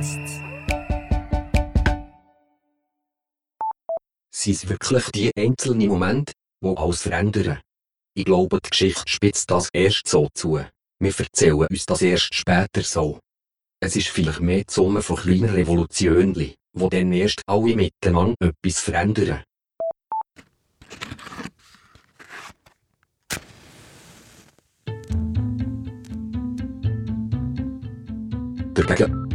Podcasts. Sind es wirklich die einzelnen Momente, die alles verändern? Ich glaube, die Geschichte spitzt das erst so zu. Wir erzählen uns das erst später so. Es ist vielleicht mehr die Summe von kleinen Revolutionen, die dann erst alle miteinander etwas verändern. Dagegen.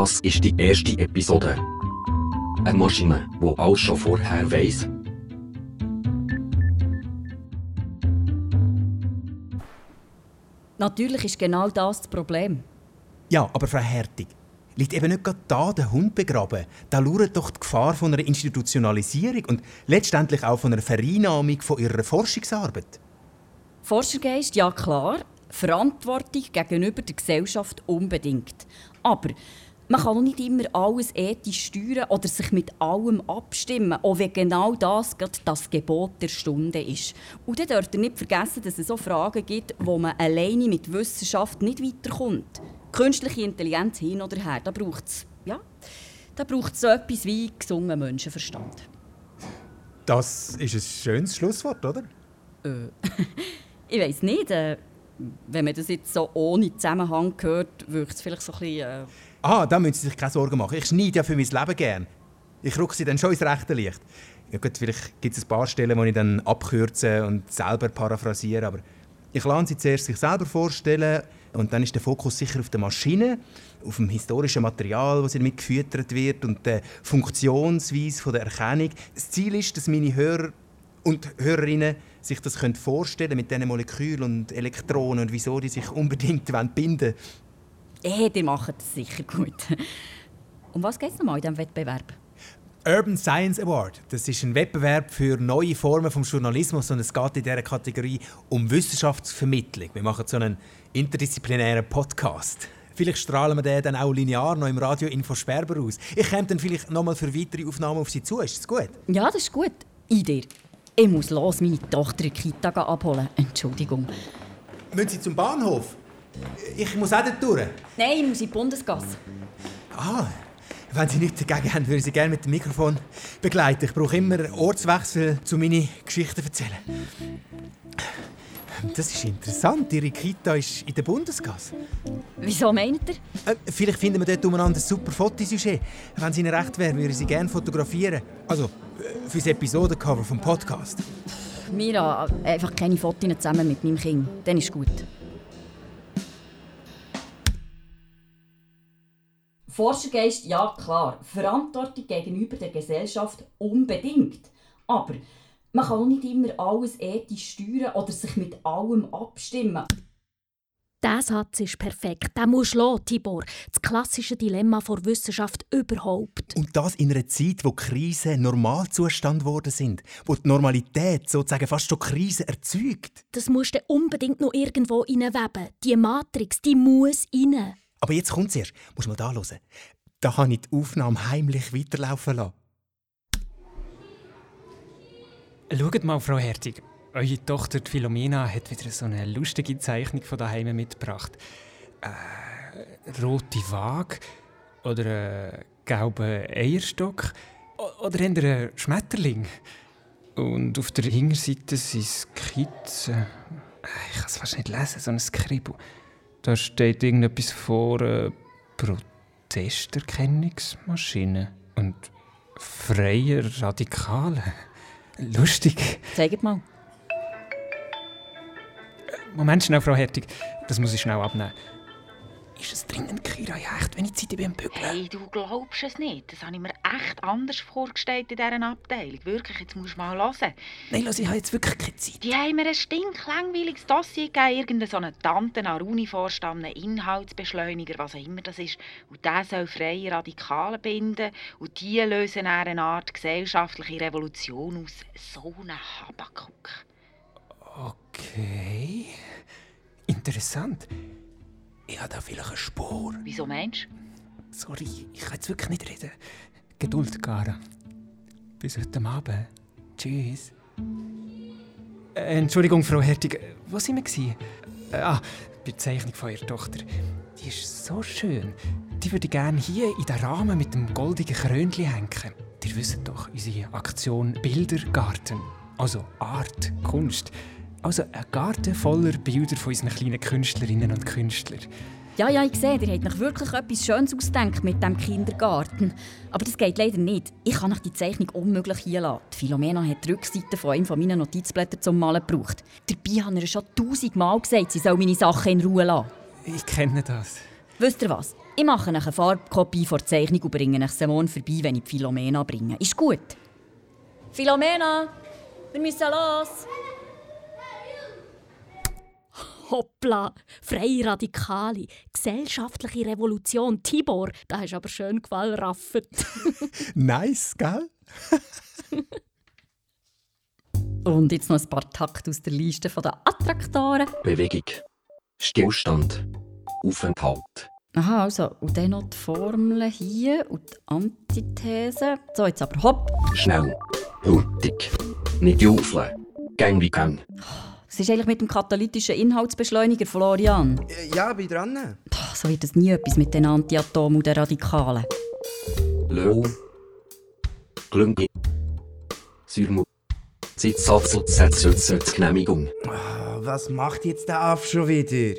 Das ist die erste Episode. Eine Maschine, die alles schon vorher weiss. Natürlich ist genau das das Problem. Ja, aber Frau Hertig, liegt eben nicht gerade da der Hund begraben? Da lauert doch die Gefahr von einer Institutionalisierung und letztendlich auch von einer Vereinnahmung von ihrer Forschungsarbeit. Forschergeist, ja klar. Verantwortung gegenüber der Gesellschaft unbedingt. Aber man kann auch nicht immer alles ethisch steuern oder sich mit allem abstimmen, auch wenn genau das gerade das Gebot der Stunde ist. Und dann dürft ihr nicht vergessen, dass es so Fragen gibt, wo man alleine mit Wissenschaft nicht weiterkommt. Künstliche Intelligenz hin oder her, da braucht es ja, da braucht's so etwas wie gesungen Menschenverstand. Das ist ein schönes Schlusswort, oder? Äh, ich weiß nicht. Äh, wenn man das jetzt so ohne Zusammenhang hört, wirkt es vielleicht so ein bisschen... Äh Ah, da müssen Sie sich keine Sorgen machen. Ich schneide ja für mein Leben gern. Ich rucke sie dann schon ins rechte Licht. Ja gut, vielleicht gibt es ein paar Stellen, wo ich dann abkürze und selber paraphrasiere, aber ich lasse sie zuerst sich selber vorstellen und dann ist der Fokus sicher auf der Maschine, auf dem historischen Material, das damit gefüttert wird und der Funktionsweise der Erkennung. Das Ziel ist, dass meine Hörer und Hörerinnen sich das vorstellen mit diesen Molekülen und Elektronen und wieso die sich unbedingt binden wollen. Eh, die machen das sicher gut. Um was geht es nochmal in diesem Wettbewerb? Urban Science Award. Das ist ein Wettbewerb für neue Formen des Journalismus und es geht in dieser Kategorie um Wissenschaftsvermittlung. Wir machen so einen interdisziplinären Podcast. Vielleicht strahlen wir den dann auch linear noch im Radio Info Sperber aus. Ich komme dann vielleicht nochmal für weitere Aufnahmen auf Sie zu. Ist das gut? Ja, das ist gut. Idee. Ich muss los meine Tochter in die Kita abholen. Entschuldigung. Müssen Sie zum Bahnhof? Ich muss auch dort durch. Nein, ich muss in die Bundesgasse. Ah, wenn Sie nichts dagegen haben, würde ich Sie gerne mit dem Mikrofon begleiten. Ich brauche immer Ortswechsel, um meine Geschichten zu erzählen. Das ist interessant. Ihre Kita ist in der Bundesgasse. Wieso meint ihr? Äh, vielleicht finden wir dort umeinander ein super Fotosujet. Wenn es Ihnen recht wäre, würde ich Sie gerne fotografieren. Also, äh, für das Episodencover vom Podcast. Mira, einfach keine Fotos zusammen mit meinem Kind. Dann ist gut. Forschergeist, ja klar. Verantwortung gegenüber der Gesellschaft unbedingt. Aber man kann auch nicht immer alles ethisch steuern oder sich mit allem abstimmen. Der Satz ist perfekt. Den musst du lassen, Tibor. Das klassische Dilemma vor Wissenschaft überhaupt. Und das in einer Zeit, wo Krisen Normalzustand geworden sind. Wo die Normalität sozusagen fast schon Krisen erzeugt. Das musst du unbedingt noch irgendwo reinweben. Die Matrix, die muss rein. Aber jetzt kommt es erst. Muss mal da hören. Da habe ich die Aufnahme heimlich weiterlaufen lassen. Schaut mal, Frau Hertig. Eure Tochter Philomena hat wieder so eine lustige Zeichnung von daheim mitgebracht. Äh, rote Waage oder ein gelber Eierstock oder ein Schmetterling. Und auf der Hinterseite sind Skizzen. Ich kann es fast nicht lesen, so ein Skribbel. Da steht irgendetwas vor äh, Protesterkennungsmaschine und freie Radikale. Lustig. Zeigt mal. Moment schnell, Frau Hertig. Das muss ich schnell abnehmen. Ist es dringend, Kira? Ja, echt, wenn ich Zeit beim Bügeln? Hey, du glaubst es nicht. Das habe ich mir echt anders vorgestellt in dieser Abteilung. Wirklich, jetzt musst du mal hören. Nein, lass, ich habe jetzt wirklich keine Zeit. Die haben mir ein stinklangweiliges Dossier gegeben. Irgendeine so eine Tante an der Uni vorstand, einen Inhaltsbeschleuniger, was auch immer das ist. Und der soll freie Radikale binden. Und die lösen eine Art gesellschaftliche Revolution aus. So ein Habakuk. Okay. Interessant. Ich habe da vielleicht eine Spur. Wieso meinst du? Sorry, ich kann jetzt wirklich nicht reden. Geduld, Cara. Bis heute Abend. Tschüss. Äh, Entschuldigung, Frau Hertig. Wo sind wir? Äh, ah, bei der Zeichnung von Ihrer Tochter. Die ist so schön. die würde ich gerne hier in den Rahmen mit dem goldigen Krönchen hängen. Ihr wisst doch, unsere Aktion Bildergarten. Also Art, Kunst. Also ein Garten voller Bilder von unseren kleinen Künstlerinnen und Künstlern. Ja, ja, ich sehe, ihr habt euch wirklich etwas Schönes ausgedacht mit dem Kindergarten. Aber das geht leider nicht. Ich kann euch die Zeichnung unmöglich hier lassen. Die Philomena hat die Rückseite von einem meiner Notizblätter zum Malen gebraucht. Dabei ich ihr schon tausendmal gesagt, sie soll meine Sachen in Ruhe lassen. Ich kenne das. Wisst ihr was? Ich mache eine Farbkopie der Zeichnung und bringe euch morgen vorbei, wenn ich die Philomena bringe. Ist gut? Philomena, wir müssen los. Hoppla, freie Radikale, gesellschaftliche Revolution, Tibor, da hast du aber schön gewallraffet. Nice, gell? Und jetzt noch ein paar Takte aus der Liste der Attraktoren. Bewegung. Stillstand. Aufenthalt. Aha, also, und dann noch die Formel hier und die Antithese. So, jetzt aber hopp. Schnell. Hurtig. Nicht jaufeln. Gang wie gang. Was ist eigentlich mit dem katalytischen Inhaltsbeschleuniger, Florian? Äh, Ja, bin dran. Puh, so wird es nie etwas mit den Antiatomen und den Radikalen. Löw. Glüngi. Sürmu. Sitzsatz und Genehmigung. Ah, Was macht jetzt der Aff schon wieder?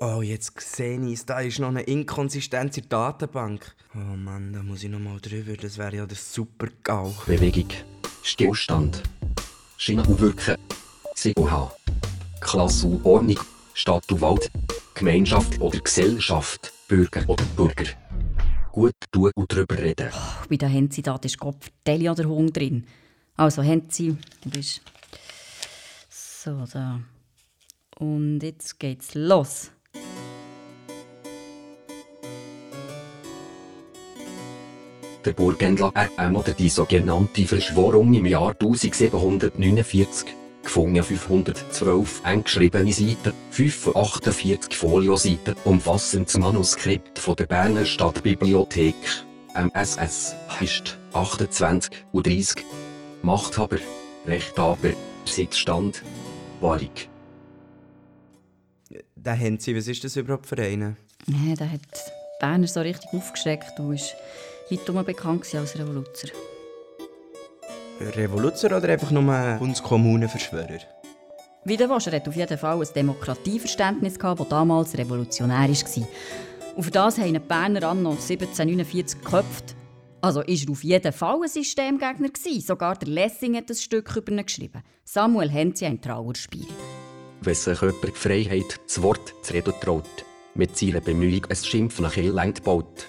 Oh, jetzt sehe ich es. Da ist noch eine Inkonsistenz in der Datenbank. Oh Mann, da muss ich noch mal drüber. Das wäre ja der super GAU. Bewegung. Stillstand. Schiene und Wirken. Und Ordnung. Stadt und Wald. Gemeinschaft oder Gesellschaft. Bürger oder Bürger. Gut tun und drüber reden. Puh, Bei der Henzi da ist Kopf, Deli oder Hung drin. Also, Henzi, du bist. So, da. Und jetzt geht's los. Der Burgenland oder die sogenannte Verschworung im Jahr 1749. Gefunden 512 eng geschriebene Seiten, 45 Folioseiten, umfassendes Manuskript von der Berner Stadtbibliothek. MSS ist 28 und 30. Machthaber, Rechthaber, Sitzstand, Wahrung. Der Henzi, was ist das überhaupt für einen? Nee, der hat Berner so richtig aufgeschreckt. Du bist weit bekannt als Revoluzer. Revoluzer oder einfach nur Kunstkommunenverschwörer? Wie der Wascher hat auf jeden Fall ein Demokratieverständnis gehabt, das damals revolutionärisch war. Und für das haben die Berner anno 1749 geköpft. Also ist er auf jeden Fall ein Systemgegner gewesen. Sogar der Lessing hat ein Stück über ihn geschrieben. Samuel Henzi ein Trauerspiel. Wenn sich jemand die Freiheit, das Wort zu reden traut, mit seiner Bemühung ein Schimpf nach Elend baut,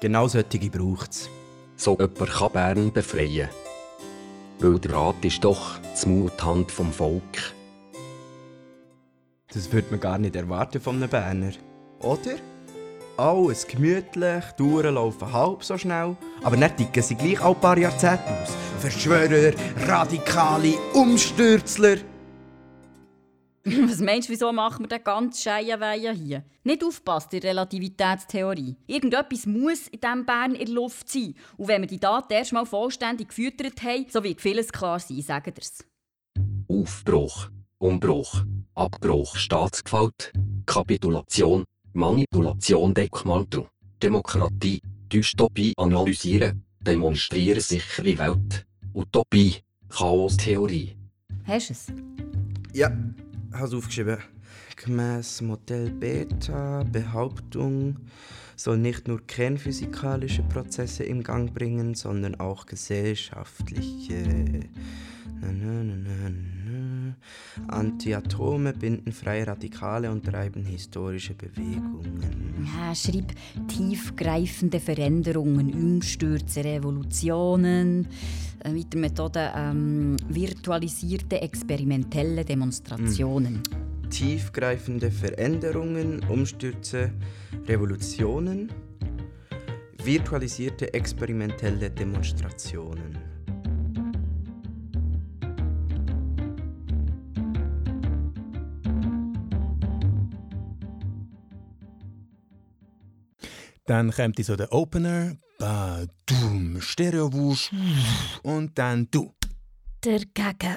Genau solche braucht es. so jemand kann Bern befreien. Weil der Rat ist doch das Muthand vom Volk. Das würde man gar nicht erwarten von einem Berner. Oder? Alles gemütlich, die Touren laufen halb so schnell, aber nicht ticken sie gleich alle paar Jahrzehnte aus. Verschwörer, Radikale, Umstürzler. Was meinst du, wieso machen wir den ganz Scheienweihen hier? Nicht aufpasst in Relativitätstheorie. Irgendetwas muss in diesem Bern in der Luft sein. Und wenn wir die Daten erst mal vollständig gefüttert haben, so wird vieles klar sein, sagen dir's. Aufbruch, Umbruch, Abbruch, Staatsgewalt, Kapitulation, Manipulation, Deckmantel, Demokratie, Dystopie analysieren, demonstrieren sichere Welt, Utopie, Chaostheorie. Hast du es? Ja, hast aufgeschrieben. Gemäß Modell Beta, Behauptung, soll nicht nur kernphysikalische Prozesse in Gang bringen, sondern auch gesellschaftliche. Antiatome binden freie Radikale und treiben historische Bewegungen. Ja, schreib tiefgreifende Veränderungen, Umstürze, Revolutionen, äh, mit der Methode ähm, virtualisierte experimentelle Demonstrationen. Tiefgreifende Veränderungen, Umstürze, Revolutionen, virtualisierte experimentelle Demonstrationen. Dann kommt so der Opener, Badum, Stereowusch und dann du. Dagegen.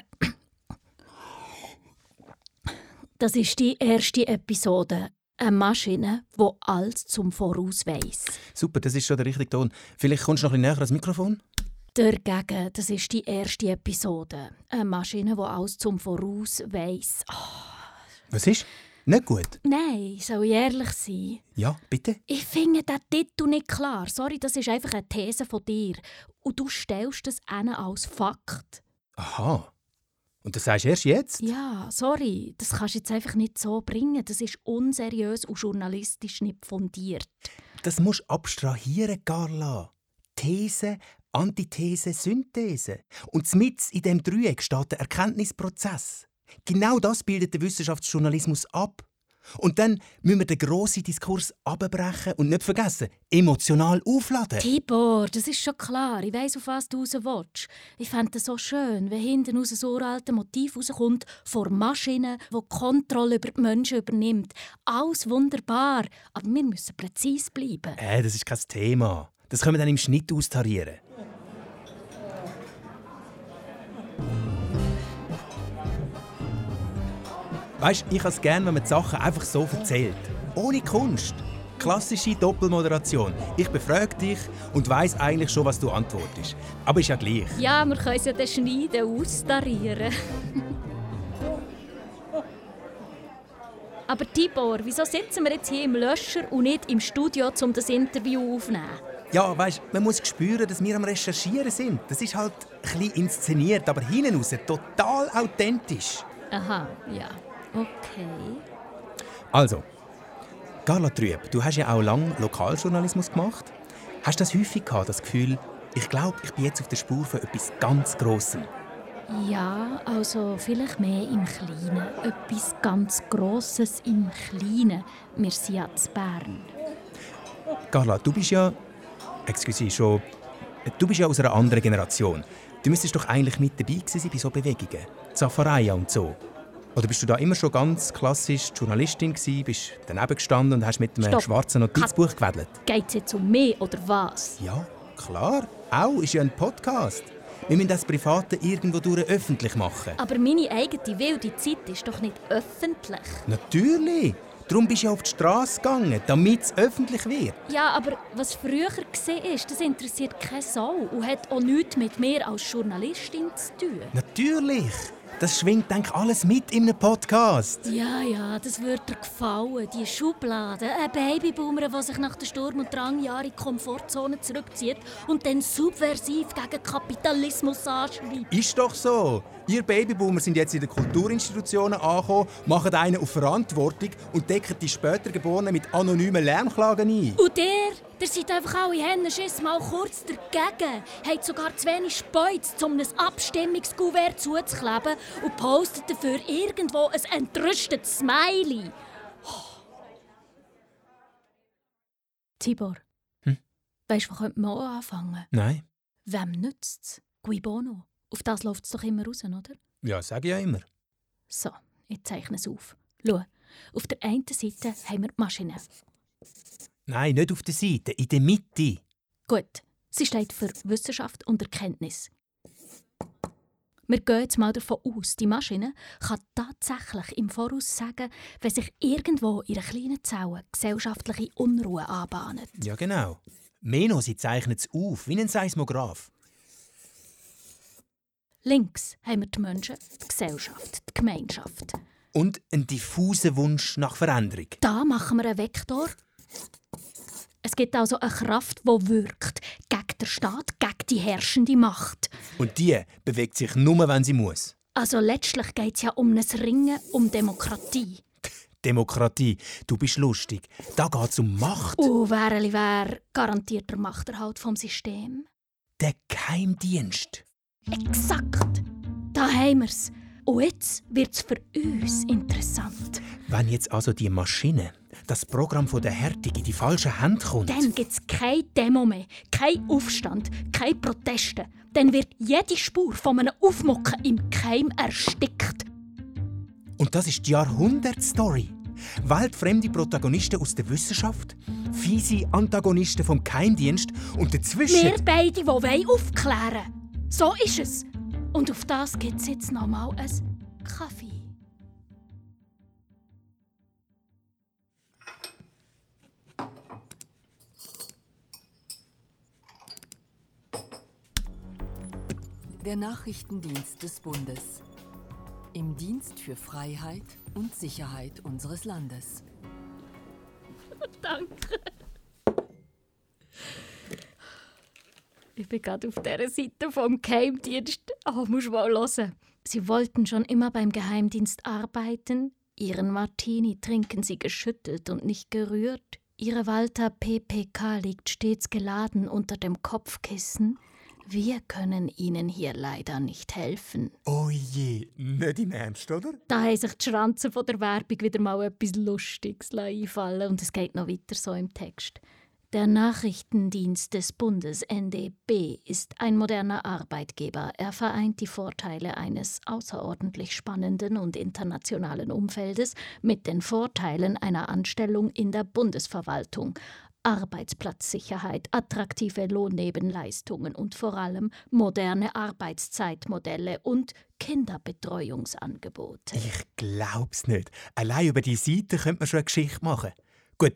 Das ist die erste Episode Eine Maschine, die alles zum Voraus weiss. Super, das ist schon der richtige Ton. Vielleicht kommst du noch ein bisschen näher ans Mikrofon? Dagegen, das ist die erste Episode. Eine Maschine, die alles zum Voraus weiss. Oh, Was ist? Nicht gut? nein, soll ich ehrlich sein? Ja, bitte? Ich finde den Titel nicht klar. Sorry, das ist einfach eine These von dir. Und du stellst das ihnen als Fakt. Aha. Und das sagst du erst jetzt? Ja, sorry, das kannst du jetzt einfach nicht so bringen. Das ist unseriös und journalistisch nicht fundiert. Das musst du abstrahieren, Carla. These, Antithese, Synthese. Und mit in dem Dreieck steht der Erkenntnisprozess. Genau das bildet der Wissenschaftsjournalismus ab. Und dann müssen wir den grossen Diskurs abbrechen und nicht vergessen, emotional aufladen. Tibor, das ist schon klar. Ich weiss, auf was du raus willst. Ich fände es so schön, wenn hinten aus so uralten Motiv rauskommt, vor Maschinen, die die Kontrolle über die Menschen übernimmt. Alles wunderbar, aber wir müssen präzise bleiben. Äh, das ist kein Thema. Das können wir dann im Schnitt austarieren. Weißt du, ich habe es gerne, wenn man die Sachen einfach so erzählt. Ohne Kunst. Klassische Doppelmoderation. Ich befrage dich und weiß eigentlich schon, was du antwortest. Aber ist ja gleich. Ja, wir können es ja dann schneiden, austarieren. Aber Tibor, wieso sitzen wir jetzt hier im Löscher und nicht im Studio, um das Interview aufzunehmen? Ja, weißt, man muss spüren, dass wir am Recherchieren sind. Das ist halt ein bisschen inszeniert, aber hinten raus total authentisch. Aha, ja. Okay. Also, Carla Trüb, du hast ja auch lange Lokaljournalismus gemacht. Hast du das häufig gehabt, das Gefühl, ich glaube, ich bin jetzt auf der Spur von etwas ganz Grossem? Ja, also vielleicht mehr im Kleinen. Etwas ganz Grosses im Kleinen. Wir sind ja zu Bern. Carla, du bist ja, excuse schon, du bist ja aus einer anderen Generation. Du müsstest doch eigentlich mit dabei gewesen sein bei so Bewegungen, Zafareia und so. Oder bist du da immer schon ganz klassisch Journalistin gewesen, bist daneben gestanden und hast mit einem Stopp. schwarzen Notizbuch gewedelt? Geht es jetzt um mich oder was? Ja, klar. Auch ist ja ein Podcast. Wir müssen das Private irgendwo durch öffentlich machen. Aber meine eigene wilde Zeit ist doch nicht öffentlich. Natürlich. Darum bist du ja auf die Straße gegangen, damit es öffentlich wird. Ja, aber was früher war, ist, das interessiert keine Sau und hat auch nichts mit mir als Journalistin zu tun. Natürlich. Das schwingt, denk alles mit in einem Podcast. Ja, ja, das würde dir gefallen. Die Schublade. Ein Babyboomer, der sich nach den Sturm- und Drangjahren in die Komfortzone zurückzieht und dann subversiv gegen Kapitalismus anschreibt. Ist doch so. Ihr Babyboomer sind jetzt in den Kulturinstitutionen angekommen, machen einen auf Verantwortung und decken die später Geborenen mit anonymen Lärmklagen ein. Und der, der seid einfach alle Hennenschiss mal kurz dagegen. Hat sogar zu wenig Speuz, um ein Abstimmungskuvert zuzukleben und postet dafür irgendwo ein entrüstetes Smiley. Tibor, Hm? weißt du, wo könnte man anfangen? Nein. Wem nützt's? Cui bono. Auf das läuft es doch immer raus, oder? Ja, sag ich ja immer. So, ich zeichne es auf. Schau, auf der einen Seite haben wir die Maschine. Nein, nicht auf der Seite, in der Mitte. Gut, sie steht für Wissenschaft und Erkenntnis. Wir gehen jetzt mal davon aus, die Maschine kann tatsächlich im Voraus sagen, wenn sich irgendwo in einer kleinen Zelle gesellschaftliche Unruhe anbahnt. Ja, genau. Meno, sie zeichnet es auf, wie ein Seismograph. Links haben wir die Menschen, die Gesellschaft, die Gemeinschaft. Und einen diffusen Wunsch nach Veränderung. Da machen wir einen Vektor. Es gibt also eine Kraft, die wirkt. Gegen den Staat, gegen die herrschende Macht. Und die bewegt sich nur, wenn sie muss. Also letztlich geht es ja um ein Ringen um Demokratie. Demokratie, du bist lustig. Da geht es um Macht. Und wer wer garantiert der Machterhalt vom System? Der Geheimdienst. Exakt! Da haben wir's. Und jetzt wird's für uns interessant. Wenn jetzt also die Maschine, das Programm von der Härtung in die falschen Hände kommt. Dann gibt's keine Demo mehr, kein Aufstand, keine Proteste. Dann wird jede Spur von einem Aufmucken im Keim erstickt. Und das ist die Jahrhundertstory. Weltfremde Protagonisten aus der Wissenschaft, fiese Antagonisten vom Geheimdienst und dazwischen. Wir beide, die wollen aufklären So ist es. Und auf das gibt's jetzt noch mal ein Kaffee. Der Nachrichtendienst des Bundes. Im Dienst für Freiheit und Sicherheit unseres Landes. Danke. Ich bin gerade auf dieser Seite vom Geheimdienst. Oh, muss mal hören. Sie wollten schon immer beim Geheimdienst arbeiten. Ihren Martini trinken sie geschüttelt und nicht gerührt. Ihre Walter PPK liegt stets geladen unter dem Kopfkissen. Wir können Ihnen hier leider nicht helfen. Oh je, nicht im Ernst, oder? Da haben sich die Schranzen von der Werbung wieder mal etwas Lustiges einfallen und es geht noch weiter so im Text. Der Nachrichtendienst des Bundes NDB ist ein moderner Arbeitgeber. Er vereint die Vorteile eines außerordentlich spannenden und internationalen Umfeldes mit den Vorteilen einer Anstellung in der Bundesverwaltung. Arbeitsplatzsicherheit, attraktive Lohnnebenleistungen und vor allem moderne Arbeitszeitmodelle und Kinderbetreuungsangebote. Ich glaub's nicht. Allein über die Seite könnte man schon eine Geschichte machen. Gut,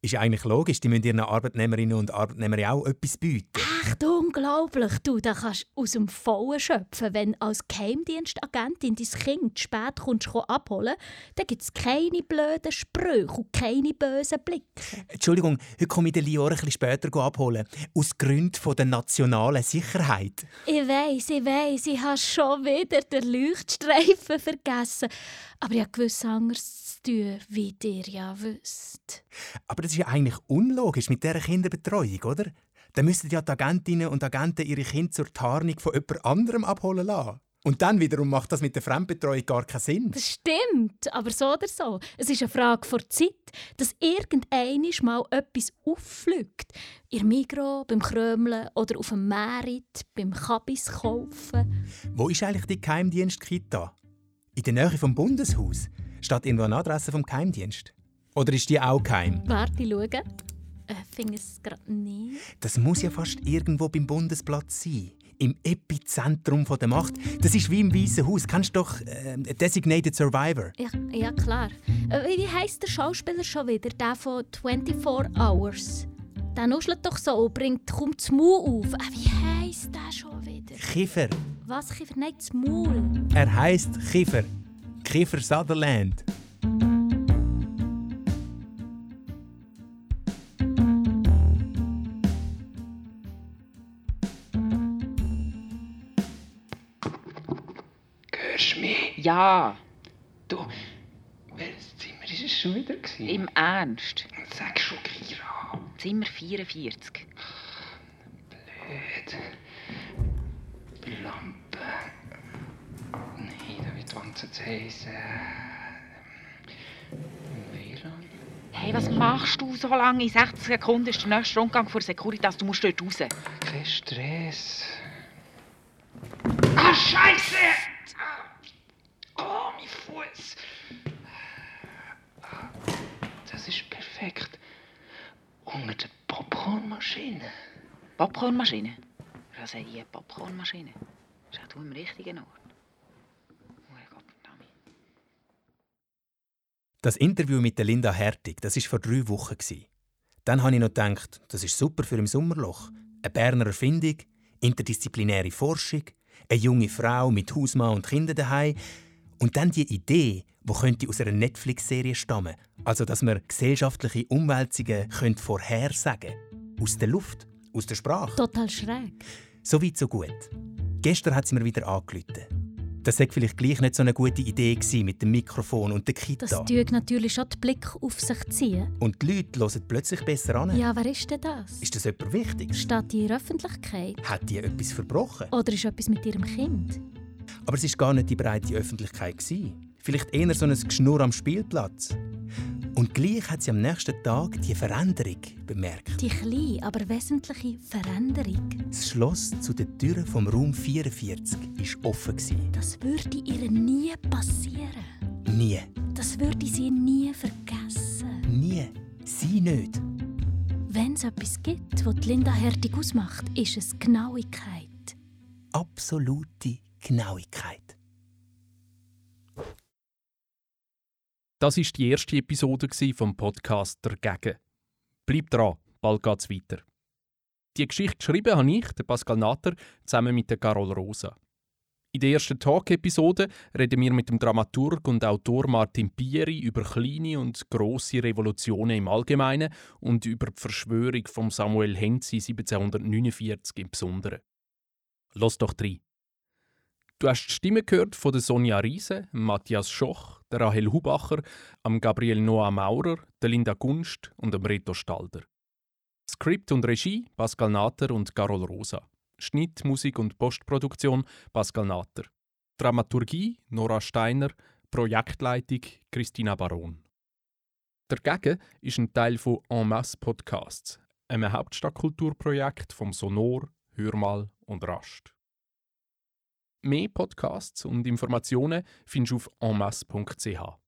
ist ja eigentlich logisch, die müssen ihren Arbeitnehmerinnen und Arbeitnehmern auch etwas bieten. Echt unglaublich, du, da kannst du aus dem Vollen schöpfen. Wenn als Geheimdienstagentin dein Kind spät kommst, abholen dann gibt es keine blöden Sprüche und keine bösen Blicke. Entschuldigung, heute komme ich den Lior ein bisschen später abholen. Aus Gründen der nationalen Sicherheit. Ich weiss, ich weiss, ich habe schon wieder den Leuchtstreifen vergessen. Aber ich habe gewiss anderes zu tun, wie ihr ja wisst. Aber das ist ja eigentlich unlogisch mit dieser Kinderbetreuung, oder? Dann müssten ja die Agentinnen und Agenten ihre Kinder zur Tarnung von jemand anderem abholen lassen. Und dann wiederum macht das mit der Fremdbetreuung gar keinen Sinn. Das stimmt, aber so oder so. Es ist eine Frage vor Zeit, dass irgendeinisch mal etwas auffliegt. Ihr Migro, beim Krömeln oder auf dem Merit, beim Kabis kaufen. Wo ist eigentlich die Geheimdienstkita? In der Nähe vom Bundeshaus? Steht irgendwo eine Adresse vom Geheimdienst? Oder ist die auch geheim? Warte, schauen. Ich finde es gerade nicht. Das muss ja fast irgendwo beim Bundesplatz sein. Im Epizentrum der Macht. Das ist wie im Weißen Haus. Kennst du doch äh, Designated Survivor? Ja, ja klar. Äh, wie heißt der Schauspieler schon wieder? Der von 24 Hours. Der nuschelt doch so und bringt kaum das Maul auf. Äh, wie heißt der schon wieder? Kiefer. Was, Kiefer? Nein, das Maul. Er heißt Kiefer. Kiefer Sutherland. Du welches Zimmer war es schon wieder? gewesen? im Ernst. Sag schon, Kira. Zimmer 44. Blöd. Lampe. Nein, da wird wann zu heißen. WLAN. Hey, was machst du so lange? In 60 Sekunden ist der nächste Rundgang vor Securitas. Du musst dort raus. Kein Stress. Ah, Scheiße! Fuß. Das ist perfekt. Unter der Popcornmaschine. Popcornmaschine? Was sei hier Popcornmaschine? Ist auch du im richtigen Ort. Oh. Das Interview mit der Linda Hertig, das ist vor drei Wochen gsi. Dann habe ich noch gedacht, das ist super für im Sommerloch. Eine Berner Erfindung, interdisziplinäre Forschung, eine junge Frau mit Hausmann und Kindern daheim und dann die Idee, wo könnte aus einer Netflix-Serie stammen, also dass man gesellschaftliche Umwälzungen könnte vorhersagen, aus der Luft, aus der Sprache. Total schräg. So weit, so gut. Gestern hat sie mir wieder angerufen. Das sei vielleicht gleich nicht so eine gute Idee gewesen mit dem Mikrofon und der Kita. Das tut natürlich schon den Blick auf sich ziehen. Und die Leute hören plötzlich besser an. Ja, wer ist denn das? Ist das jemand wichtig? Steht die in der Öffentlichkeit? Hat die etwas verbrochen? Oder ist etwas mit ihrem Kind? Aber es war gar nicht die breite Öffentlichkeit. Gewesen. Vielleicht eher so ein Geschnurr am Spielplatz. Und gleich hat sie am nächsten Tag die Veränderung bemerkt. Die kleine, aber wesentliche Veränderung. Das Schloss zu den Türen vom Raum 44 war offen. gewesen. Das würde ihr nie passieren. Nie. Das würde sie nie vergessen. Nie. Sie nicht. Wenn es etwas gibt, was Linda Hertig ausmacht, ist es Genauigkeit. Absolute Genauigkeit. Das ist die erste Episode vom Podcast «Dagegen». Bleibt dran, bald geht's weiter. Die Geschichte geschrieben habe ich, der Pascal Natter, zusammen mit der Carol Rosa. In der ersten Talk-Episode reden wir mit dem Dramaturg und Autor Martin Pieri über kleine und grosse Revolutionen im Allgemeinen und über die Verschwörung von Samuel Henzi 1749 im Besonderen. Los doch rein. Du hast die Stimme gehört von der Sonja Riese, Matthias Schoch, der Rahel Hubacher, am Gabriel Noah Maurer, der Linda Gunst und dem Reto Stalder. Skript und Regie Pascal Natter und Carol Rosa. Schnitt, Musik und Postproduktion Pascal Natter. Dramaturgie Nora Steiner, Projektleitung Christina Baron. Dagegen ist ein Teil von En Masse Podcasts, einem Hauptstadtkulturprojekt vom Sonor, Hörmal und Rast. Mehr Podcasts und Informationen findest du auf enmasse.ch.